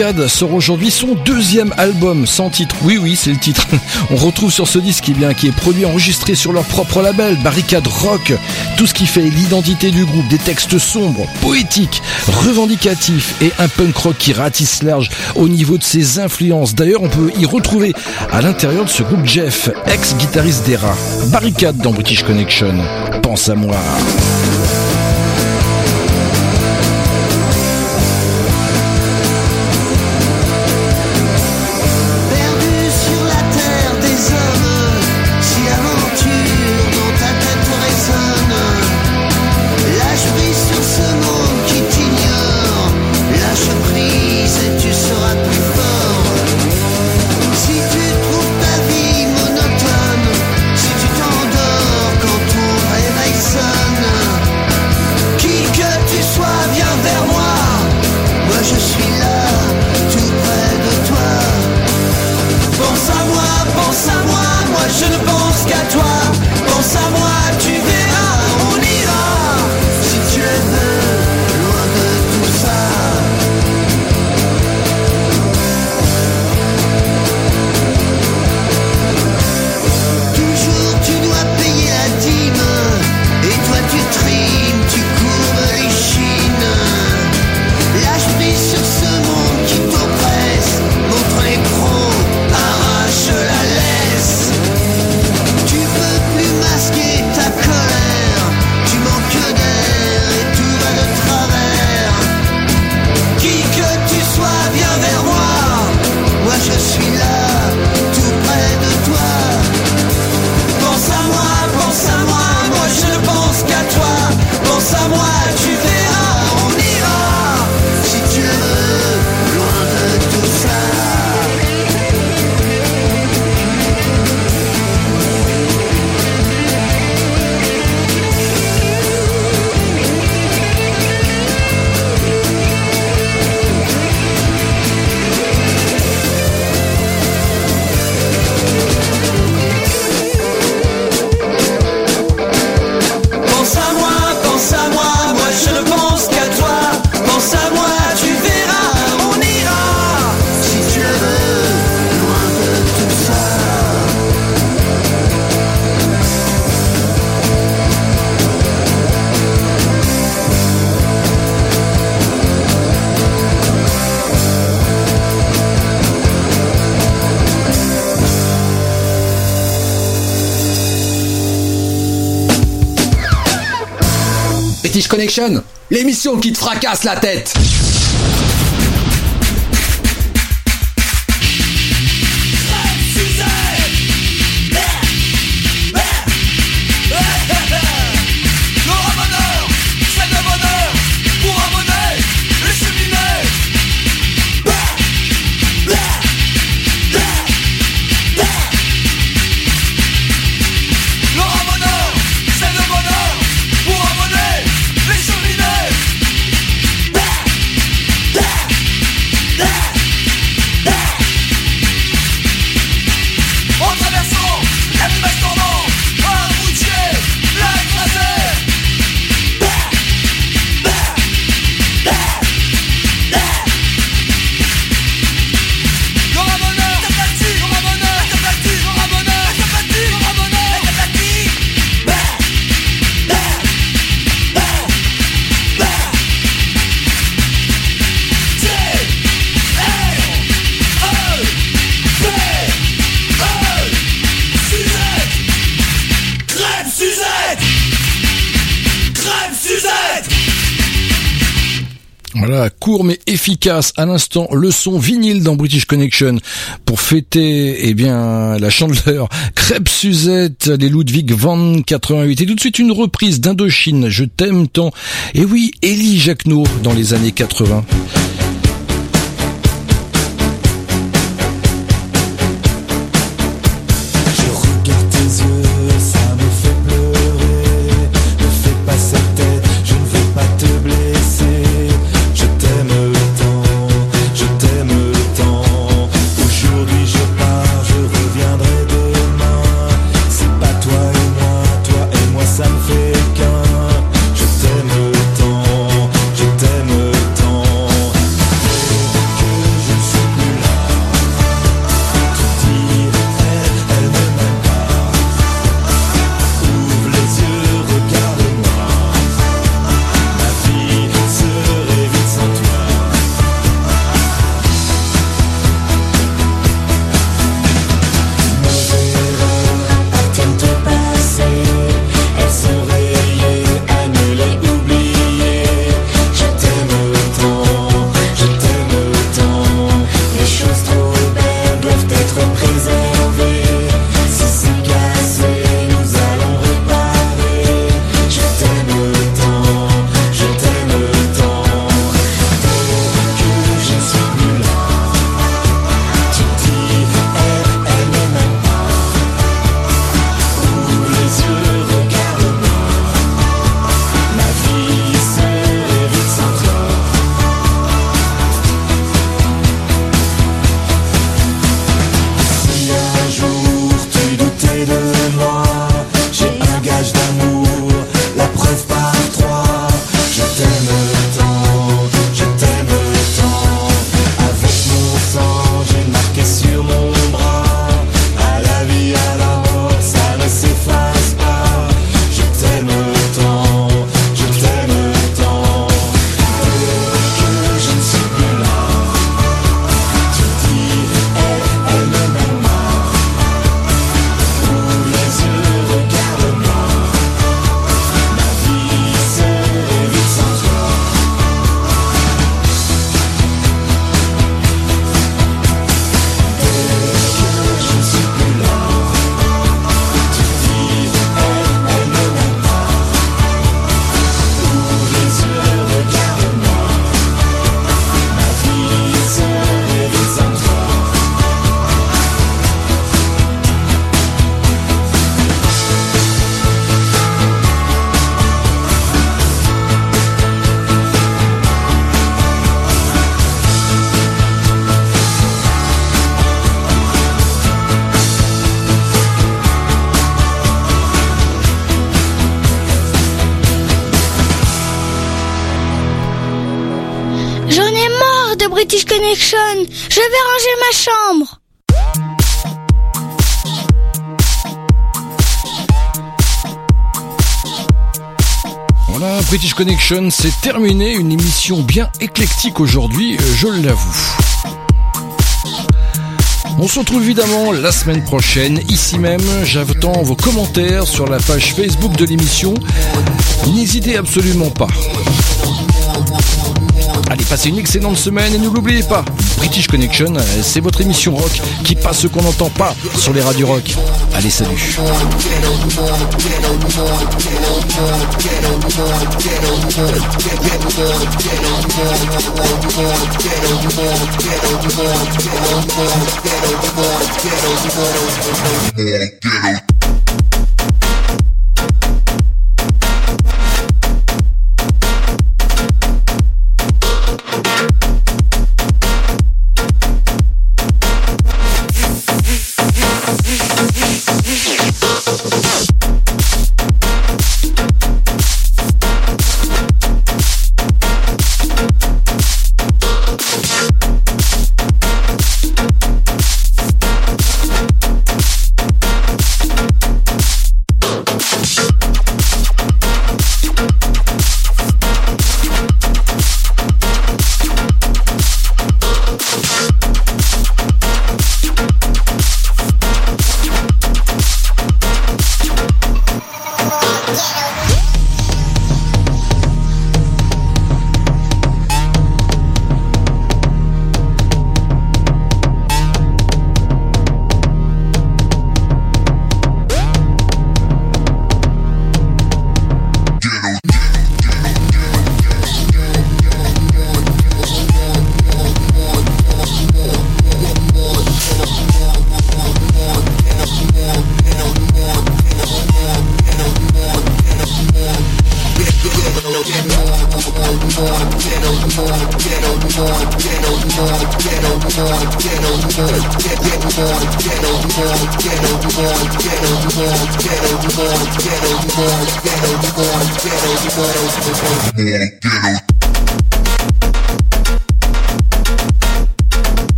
Arcade sort aujourd'hui son deuxième album sans titre. Oui, oui, c'est le titre. [LAUGHS] On retrouve sur ce disque eh bien, qui est produit, enregistré sur leur propre label, Barricade Rock, tout ce qui fait l'identité du groupe, des textes sombres, poétiques, revendicatifs et un punk rock qui ratisse large au niveau de ses influences. D'ailleurs, on peut y retrouver à l'intérieur de ce groupe Jeff, ex-guitariste des rats, Barricade dans British Connection. Pense à moi. qui te fracasse la tête. mais efficace. À l'instant, le son vinyle dans British Connection pour fêter eh bien la chandeleur [LAUGHS] Crêpe Suzette des Ludwig van 88. Et tout de suite une reprise d'Indochine, Je t'aime tant. Et oui, Elie Jacquenot dans les années 80. British Connection, c'est terminé. Une émission bien éclectique aujourd'hui, euh, je l'avoue. On se retrouve évidemment la semaine prochaine, ici même. J'attends vos commentaires sur la page Facebook de l'émission. N'hésitez absolument pas. Allez, passez une excellente semaine et ne l'oubliez pas, British Connection, euh, c'est votre émission rock qui passe ce qu'on n'entend pas sur les radios rock. Allez, salut.